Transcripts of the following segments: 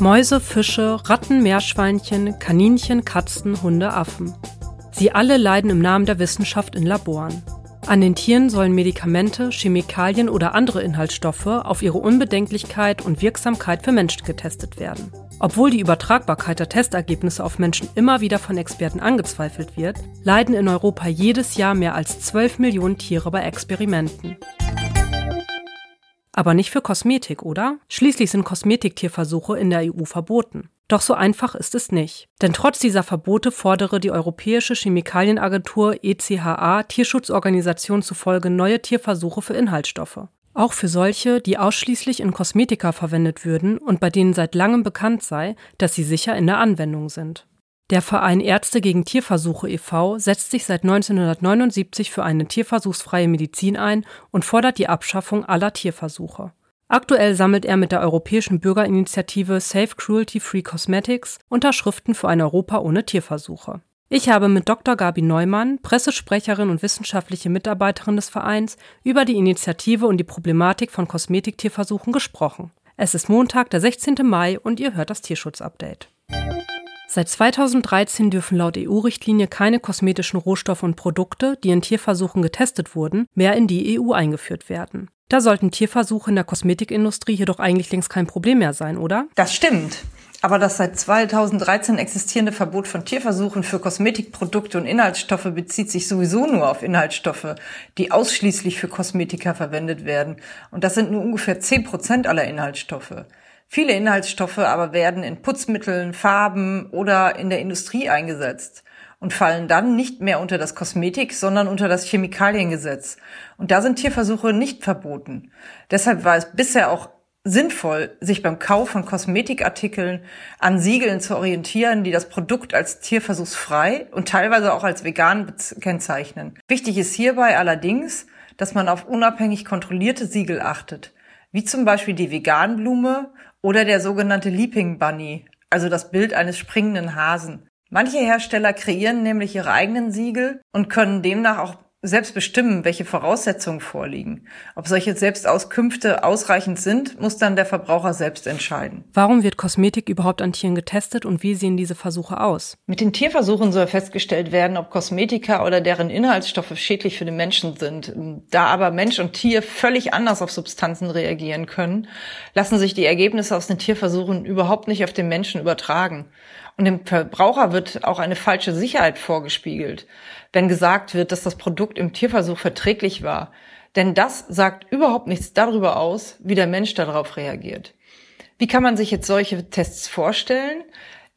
Mäuse, Fische, Ratten, Meerschweinchen, Kaninchen, Katzen, Hunde, Affen. Sie alle leiden im Namen der Wissenschaft in Laboren. An den Tieren sollen Medikamente, Chemikalien oder andere Inhaltsstoffe auf ihre Unbedenklichkeit und Wirksamkeit für Menschen getestet werden. Obwohl die Übertragbarkeit der Testergebnisse auf Menschen immer wieder von Experten angezweifelt wird, leiden in Europa jedes Jahr mehr als 12 Millionen Tiere bei Experimenten. Aber nicht für Kosmetik, oder? Schließlich sind Kosmetiktierversuche in der EU verboten. Doch so einfach ist es nicht. Denn trotz dieser Verbote fordere die Europäische Chemikalienagentur ECHA Tierschutzorganisation zufolge neue Tierversuche für Inhaltsstoffe. Auch für solche, die ausschließlich in Kosmetika verwendet würden und bei denen seit langem bekannt sei, dass sie sicher in der Anwendung sind. Der Verein Ärzte gegen Tierversuche e.V. setzt sich seit 1979 für eine tierversuchsfreie Medizin ein und fordert die Abschaffung aller Tierversuche. Aktuell sammelt er mit der europäischen Bürgerinitiative Safe Cruelty Free Cosmetics Unterschriften für ein Europa ohne Tierversuche. Ich habe mit Dr. Gabi Neumann, Pressesprecherin und wissenschaftliche Mitarbeiterin des Vereins, über die Initiative und die Problematik von Kosmetiktierversuchen gesprochen. Es ist Montag, der 16. Mai und ihr hört das Tierschutzupdate. Seit 2013 dürfen laut EU-Richtlinie keine kosmetischen Rohstoffe und Produkte, die in Tierversuchen getestet wurden, mehr in die EU eingeführt werden. Da sollten Tierversuche in der Kosmetikindustrie jedoch eigentlich längst kein Problem mehr sein, oder? Das stimmt. Aber das seit 2013 existierende Verbot von Tierversuchen für Kosmetikprodukte und Inhaltsstoffe bezieht sich sowieso nur auf Inhaltsstoffe, die ausschließlich für Kosmetika verwendet werden. Und das sind nur ungefähr 10 Prozent aller Inhaltsstoffe. Viele Inhaltsstoffe aber werden in Putzmitteln, Farben oder in der Industrie eingesetzt und fallen dann nicht mehr unter das Kosmetik, sondern unter das Chemikaliengesetz. Und da sind Tierversuche nicht verboten. Deshalb war es bisher auch sinnvoll, sich beim Kauf von Kosmetikartikeln an Siegeln zu orientieren, die das Produkt als tierversuchsfrei und teilweise auch als vegan kennzeichnen. Wichtig ist hierbei allerdings, dass man auf unabhängig kontrollierte Siegel achtet, wie zum Beispiel die Veganblume oder der sogenannte Leaping Bunny, also das Bild eines springenden Hasen. Manche Hersteller kreieren nämlich ihre eigenen Siegel und können demnach auch selbst bestimmen, welche Voraussetzungen vorliegen. Ob solche Selbstauskünfte ausreichend sind, muss dann der Verbraucher selbst entscheiden. Warum wird Kosmetik überhaupt an Tieren getestet und wie sehen diese Versuche aus? Mit den Tierversuchen soll festgestellt werden, ob Kosmetika oder deren Inhaltsstoffe schädlich für den Menschen sind. Da aber Mensch und Tier völlig anders auf Substanzen reagieren können, lassen sich die Ergebnisse aus den Tierversuchen überhaupt nicht auf den Menschen übertragen. Und dem Verbraucher wird auch eine falsche Sicherheit vorgespiegelt, wenn gesagt wird, dass das Produkt im Tierversuch verträglich war. Denn das sagt überhaupt nichts darüber aus, wie der Mensch darauf reagiert. Wie kann man sich jetzt solche Tests vorstellen?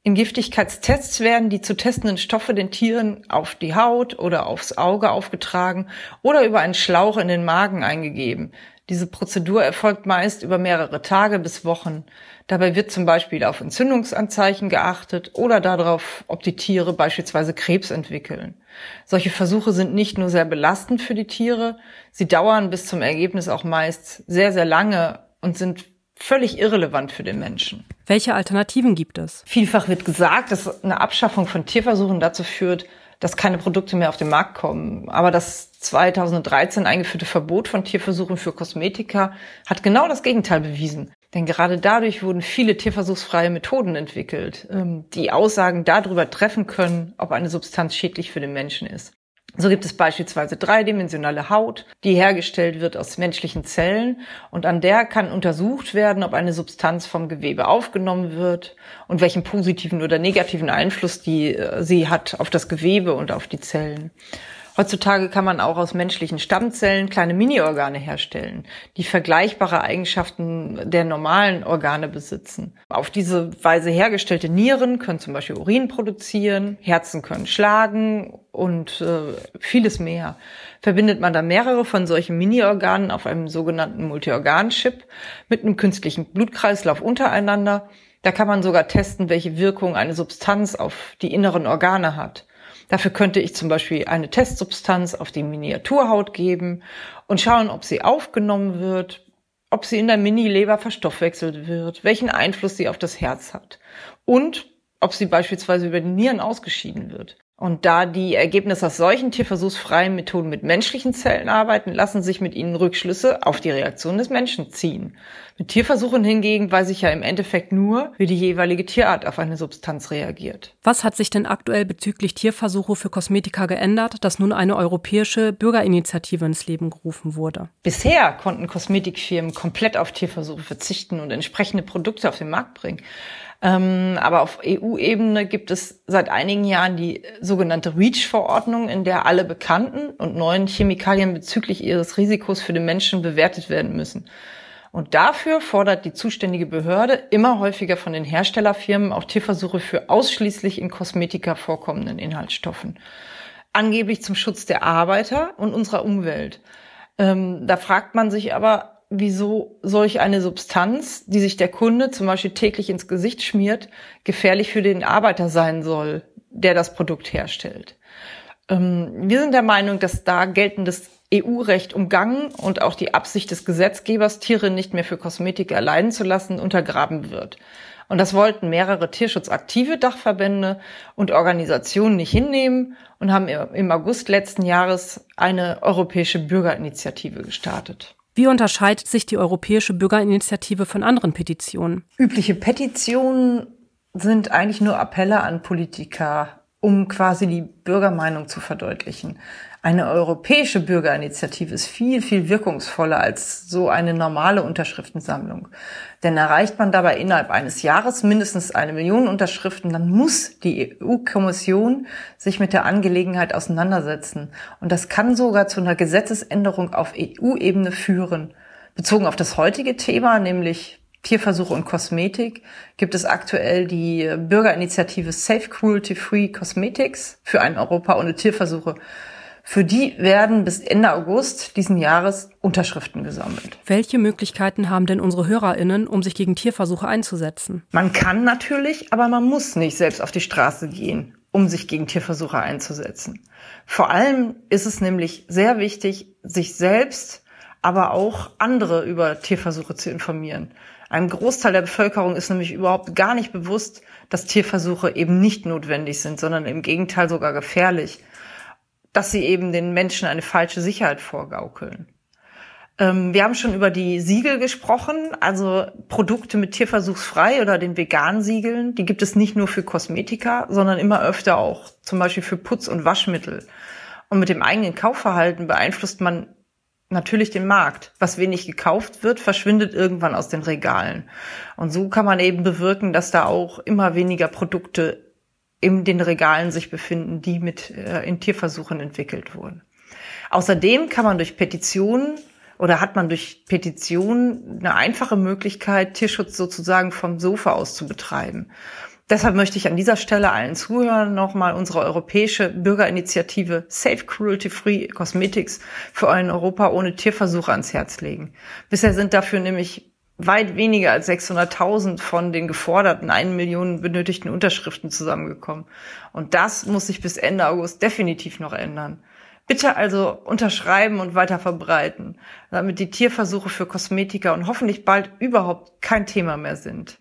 In Giftigkeitstests werden die zu testenden Stoffe den Tieren auf die Haut oder aufs Auge aufgetragen oder über einen Schlauch in den Magen eingegeben. Diese Prozedur erfolgt meist über mehrere Tage bis Wochen. Dabei wird zum Beispiel auf Entzündungsanzeichen geachtet oder darauf, ob die Tiere beispielsweise Krebs entwickeln. Solche Versuche sind nicht nur sehr belastend für die Tiere, sie dauern bis zum Ergebnis auch meist sehr, sehr lange und sind völlig irrelevant für den Menschen. Welche Alternativen gibt es? Vielfach wird gesagt, dass eine Abschaffung von Tierversuchen dazu führt, dass keine Produkte mehr auf den Markt kommen. Aber das 2013 eingeführte Verbot von Tierversuchen für Kosmetika hat genau das Gegenteil bewiesen. Denn gerade dadurch wurden viele tierversuchsfreie Methoden entwickelt, ähm, die Aussagen darüber treffen können, ob eine Substanz schädlich für den Menschen ist. So gibt es beispielsweise dreidimensionale Haut, die hergestellt wird aus menschlichen Zellen und an der kann untersucht werden, ob eine Substanz vom Gewebe aufgenommen wird und welchen positiven oder negativen Einfluss die, äh, sie hat auf das Gewebe und auf die Zellen. Heutzutage kann man auch aus menschlichen Stammzellen kleine Mini-Organe herstellen, die vergleichbare Eigenschaften der normalen Organe besitzen. Auf diese Weise hergestellte Nieren können zum Beispiel Urin produzieren, Herzen können schlagen und äh, vieles mehr. Verbindet man da mehrere von solchen Mini-Organen auf einem sogenannten Multiorgan-Chip mit einem künstlichen Blutkreislauf untereinander, da kann man sogar testen, welche Wirkung eine Substanz auf die inneren Organe hat. Dafür könnte ich zum Beispiel eine Testsubstanz auf die Miniaturhaut geben und schauen, ob sie aufgenommen wird, ob sie in der Mini-Leber verstoffwechselt wird, welchen Einfluss sie auf das Herz hat und ob sie beispielsweise über die Nieren ausgeschieden wird. Und da die Ergebnisse aus solchen tierversuchsfreien Methoden mit menschlichen Zellen arbeiten, lassen sich mit ihnen Rückschlüsse auf die Reaktion des Menschen ziehen. Mit Tierversuchen hingegen weiß ich ja im Endeffekt nur, wie die jeweilige Tierart auf eine Substanz reagiert. Was hat sich denn aktuell bezüglich Tierversuche für Kosmetika geändert, dass nun eine europäische Bürgerinitiative ins Leben gerufen wurde? Bisher konnten Kosmetikfirmen komplett auf Tierversuche verzichten und entsprechende Produkte auf den Markt bringen. Ähm, aber auf EU-Ebene gibt es seit einigen Jahren die sogenannte REACH-Verordnung, in der alle bekannten und neuen Chemikalien bezüglich ihres Risikos für den Menschen bewertet werden müssen. Und dafür fordert die zuständige Behörde immer häufiger von den Herstellerfirmen auch Tierversuche für ausschließlich in Kosmetika vorkommenden Inhaltsstoffen. Angeblich zum Schutz der Arbeiter und unserer Umwelt. Ähm, da fragt man sich aber, wieso solch eine Substanz, die sich der Kunde zum Beispiel täglich ins Gesicht schmiert, gefährlich für den Arbeiter sein soll, der das Produkt herstellt. Ähm, wir sind der Meinung, dass da geltendes EU-Recht umgangen und auch die Absicht des Gesetzgebers, Tiere nicht mehr für Kosmetik erleiden zu lassen, untergraben wird. Und das wollten mehrere tierschutzaktive Dachverbände und Organisationen nicht hinnehmen und haben im August letzten Jahres eine europäische Bürgerinitiative gestartet. Wie unterscheidet sich die Europäische Bürgerinitiative von anderen Petitionen? Übliche Petitionen sind eigentlich nur Appelle an Politiker, um quasi die Bürgermeinung zu verdeutlichen. Eine europäische Bürgerinitiative ist viel, viel wirkungsvoller als so eine normale Unterschriftensammlung. Denn erreicht man dabei innerhalb eines Jahres mindestens eine Million Unterschriften, dann muss die EU-Kommission sich mit der Angelegenheit auseinandersetzen. Und das kann sogar zu einer Gesetzesänderung auf EU-Ebene führen. Bezogen auf das heutige Thema, nämlich Tierversuche und Kosmetik, gibt es aktuell die Bürgerinitiative Safe Cruelty Free Cosmetics für ein Europa ohne Tierversuche. Für die werden bis Ende August diesen Jahres Unterschriften gesammelt. Welche Möglichkeiten haben denn unsere HörerInnen, um sich gegen Tierversuche einzusetzen? Man kann natürlich, aber man muss nicht selbst auf die Straße gehen, um sich gegen Tierversuche einzusetzen. Vor allem ist es nämlich sehr wichtig, sich selbst, aber auch andere über Tierversuche zu informieren. Einem Großteil der Bevölkerung ist nämlich überhaupt gar nicht bewusst, dass Tierversuche eben nicht notwendig sind, sondern im Gegenteil sogar gefährlich dass sie eben den Menschen eine falsche Sicherheit vorgaukeln. Ähm, wir haben schon über die Siegel gesprochen, also Produkte mit tierversuchsfrei oder den veganen Siegeln. Die gibt es nicht nur für Kosmetika, sondern immer öfter auch, zum Beispiel für Putz- und Waschmittel. Und mit dem eigenen Kaufverhalten beeinflusst man natürlich den Markt. Was wenig gekauft wird, verschwindet irgendwann aus den Regalen. Und so kann man eben bewirken, dass da auch immer weniger Produkte in den Regalen sich befinden, die mit äh, in Tierversuchen entwickelt wurden. Außerdem kann man durch Petitionen oder hat man durch Petitionen eine einfache Möglichkeit, Tierschutz sozusagen vom Sofa aus zu betreiben. Deshalb möchte ich an dieser Stelle allen Zuhörern nochmal unsere europäische Bürgerinitiative Safe Cruelty Free Cosmetics für ein Europa ohne Tierversuche ans Herz legen. Bisher sind dafür nämlich weit weniger als 600.000 von den geforderten 1 Million benötigten Unterschriften zusammengekommen. Und das muss sich bis Ende August definitiv noch ändern. Bitte also unterschreiben und weiter verbreiten, damit die Tierversuche für Kosmetika und hoffentlich bald überhaupt kein Thema mehr sind.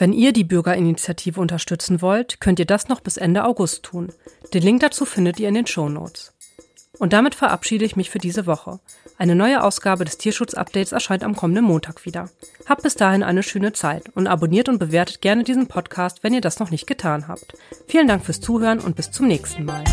Wenn ihr die Bürgerinitiative unterstützen wollt, könnt ihr das noch bis Ende August tun. Den Link dazu findet ihr in den Show Notes. Und damit verabschiede ich mich für diese Woche. Eine neue Ausgabe des Tierschutz-Updates erscheint am kommenden Montag wieder. Habt bis dahin eine schöne Zeit und abonniert und bewertet gerne diesen Podcast, wenn ihr das noch nicht getan habt. Vielen Dank fürs Zuhören und bis zum nächsten Mal.